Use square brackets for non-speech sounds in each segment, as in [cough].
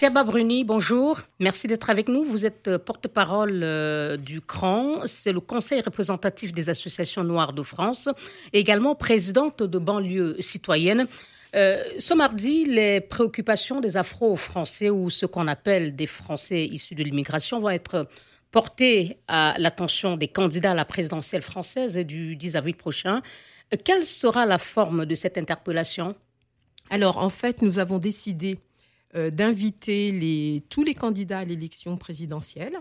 Siaba Bruni, bonjour. Merci d'être avec nous. Vous êtes porte-parole du CRAN, c'est le Conseil représentatif des associations noires de France, et également présidente de banlieue citoyenne. ce mardi, les préoccupations des Afro-Français ou ce qu'on appelle des Français issus de l'immigration vont être portées à l'attention des candidats à la présidentielle française du 10 avril prochain. Quelle sera la forme de cette interpellation? Alors, en fait, nous avons décidé euh, d'inviter tous les candidats à l'élection présidentielle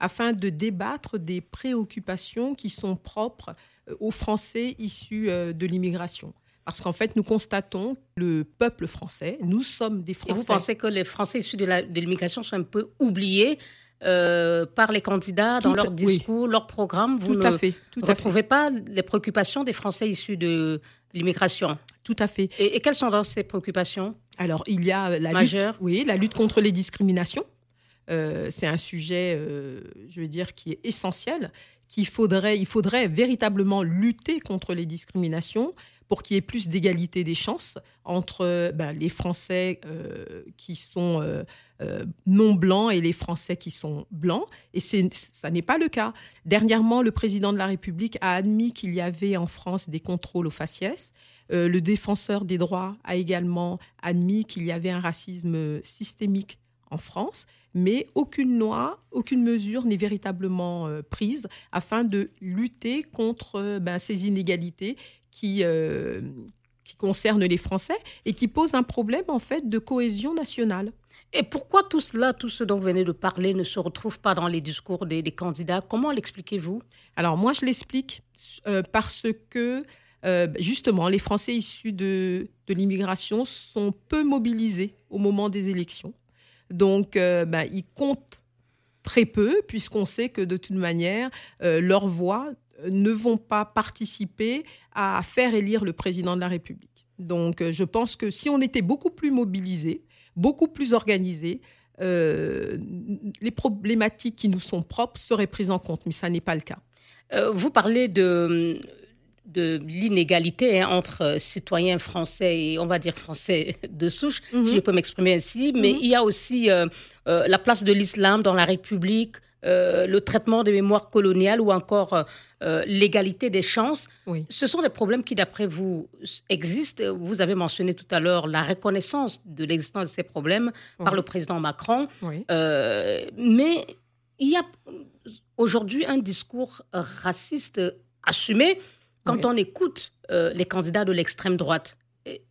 afin de débattre des préoccupations qui sont propres euh, aux Français issus euh, de l'immigration. Parce qu'en fait, nous constatons le peuple français, nous sommes des Français. Et vous pensez que les Français issus de l'immigration sont un peu oubliés par les candidats dans leur discours, leur programme? Vous tout ne à fait, retrouvez pas les préoccupations des Français issus de l'immigration Tout à fait. Et, et quelles sont ces préoccupations alors, il y a la lutte, oui, la lutte contre les discriminations. Euh, c'est un sujet, euh, je veux dire, qui est essentiel, qu'il faudrait, il faudrait véritablement lutter contre les discriminations pour qu'il y ait plus d'égalité des chances entre ben, les Français euh, qui sont non blancs et les Français qui sont blancs. Et ça n'est pas le cas. Dernièrement, le président de la République a admis qu'il y avait en France des contrôles aux faciès. Euh, le défenseur des droits a également admis qu'il y avait un racisme systémique en France, mais aucune loi, aucune mesure n'est véritablement euh, prise afin de lutter contre euh, ben, ces inégalités qui, qui concernent les Français et qui posent un problème en fait de cohésion nationale. Et pourquoi tout cela, tout ce dont vous venez de parler, ne se retrouve pas dans les discours des, candidats? Comment l'expliquez-vous? Alors moi, je l'explique parce que euh, justement, les Français issus de, l'immigration sont peu mobilisés au moment des élections. Donc, euh, ben, ils comptent très peu, puisqu'on sait que de toute manière, euh, leurs voix ne vont pas participer à faire élire le président de la République. Donc, je pense que si on était beaucoup plus mobilisés, beaucoup plus organisés, les problématiques qui nous sont propres seraient prises en compte, mais ça n'est pas le cas. vous parlez de de l'inégalité hein, entre euh, citoyens français et on va dire français [laughs] de souche, si mhm. je peux m'exprimer ainsi, mais mhm. il y a aussi euh, euh, la place de l'islam dans la République, le traitement des mémoires coloniales ou encore l'égalité des chances. Ce sont des problèmes qui, d'après vous, existent. Vous avez mentionné tout à l'heure la reconnaissance de l'existence de ces problèmes par le président Macron. mais il y a aujourd'hui un discours raciste assumé quand on écoute euh, les candidats de l'extrême droite.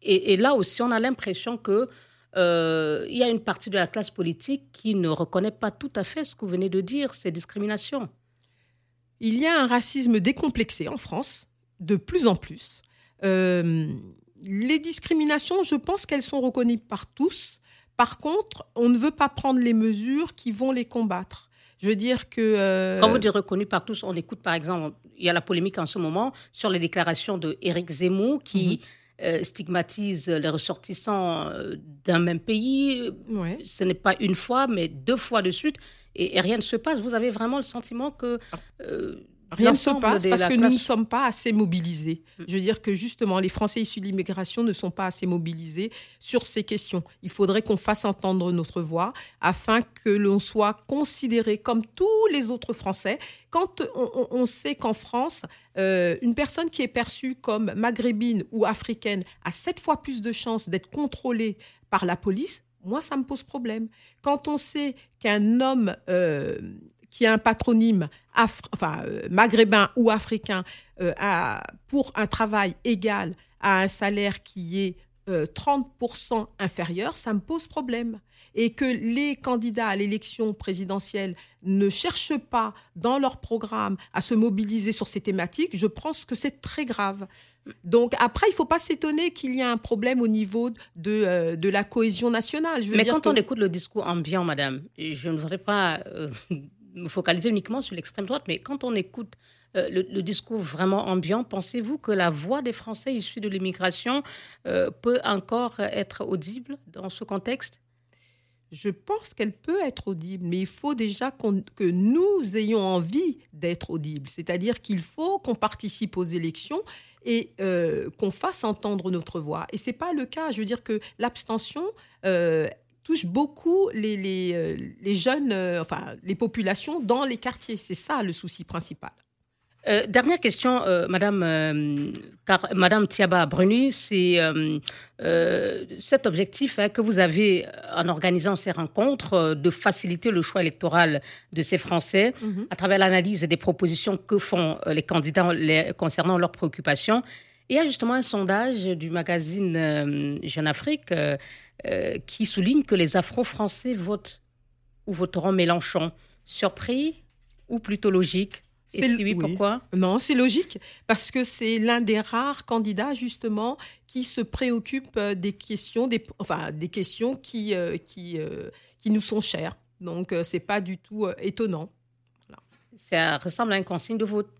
Et, là aussi, on a l'impression que euh, il y a une partie de la classe politique qui ne reconnaît pas tout à fait ce que vous venez de dire, ces discriminations. Il y a un racisme décomplexé en France, de plus en plus. Euh, les discriminations, je pense qu'elles sont reconnues par tous. Par contre, on ne veut pas prendre les mesures qui vont les combattre. Je veux dire que... Euh, Quand vous dites reconnu par tous, on écoute par exemple, il y a la polémique en ce moment sur les déclarations de Éric Zemmour qui... Mhm. Euh, stigmatise les ressortissants euh, d'un même pays. Ce n'est pas une fois, mais deux fois de suite, et, et, rien ne se passe. Vous avez vraiment le sentiment que ah. Rien ne se passe parce que nous ne sommes pas assez mobilisés. Mm. Je veux dire que justement, les Français issus de l'immigration ne sont pas assez mobilisés sur ces questions. Il faudrait qu'on fasse entendre notre voix afin que l'on soit considéré comme tous les autres Français. Quand on, sait qu'en France, euh, une personne qui est perçue comme maghrébine ou africaine a sept fois plus de chances d'être contrôlée par la police, moi, ça me pose problème. Quand on sait qu'un homme euh, qui a un patronyme enfin, euh, maghrébin ou africain euh, pour un travail égal à un salaire qui est 30% euh, inférieur, ça me pose problème. Et que les candidats à l'élection présidentielle ne cherchent pas dans leur programme à se mobiliser sur ces thématiques, je pense que c'est très grave. Donc après, il ne faut pas s'étonner qu'il y ait un problème au niveau de, de la cohésion nationale. Mais quand on écoute le discours ambiant, madame, je ne voudrais pas me focaliser uniquement sur l'extrême droite, mais quand on écoute euh, le, discours vraiment ambiant, pensez-vous que la voix des Français issus de l'immigration euh, peut encore être audible dans ce contexte? Je pense qu'elle peut être audible, mais il faut déjà que nous ayons envie d'être audibles. C'est-à-dire qu'il faut qu'on participe aux élections et euh, qu'on fasse entendre notre voix. Et ce n'est pas le cas. Je veux dire que l'abstention, touche beaucoup les, les, les jeunes, enfin les populations dans les quartiers. C'est ça le souci principal. Euh, dernière question, euh, Madame, euh, car, Madame Thiaba Bruni, c'est cet objectif hein, que vous avez en organisant ces rencontres de faciliter le choix électoral de ces Français mhm. à travers l'analyse des propositions que font les candidats concernant leurs préoccupations. Il y a justement un sondage du magazine Jeune Afrique qui souligne que les Afro-Français votent ou voteront Mélenchon. Surpris ou plutôt logique? Et si oui, pourquoi? Non, c'est logique, parce que c'est l'un des rares candidats, justement, qui se préoccupe euh, des questions, des, enfin, des questions qui, euh, qui, euh, qui nous sont chères. Donc, ce c'est pas du tout étonnant. Ça ressemble à une consigne de vote.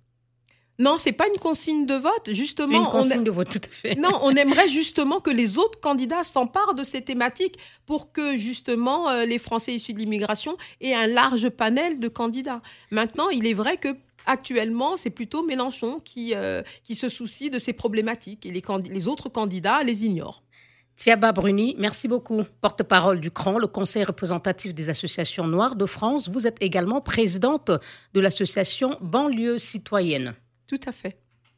Non, c'est pas une consigne de vote, justement. Une consigne de vote, tout à fait. Non, on aimerait [laughs] justement que les autres candidats s'emparent de ces thématiques pour que justement les Français issus de l'immigration aient un large panel de candidats. Maintenant, il est vrai que Actuellement, c'est plutôt Mélenchon qui, euh, qui se soucie de ces problématiques et les, les autres candidats les ignorent. Thiaba Bruni, merci beaucoup. Porte-parole du CRAN, le Conseil représentatif des associations noires de France. Vous êtes également présidente de l'association Banlieue citoyenne. Tout à fait.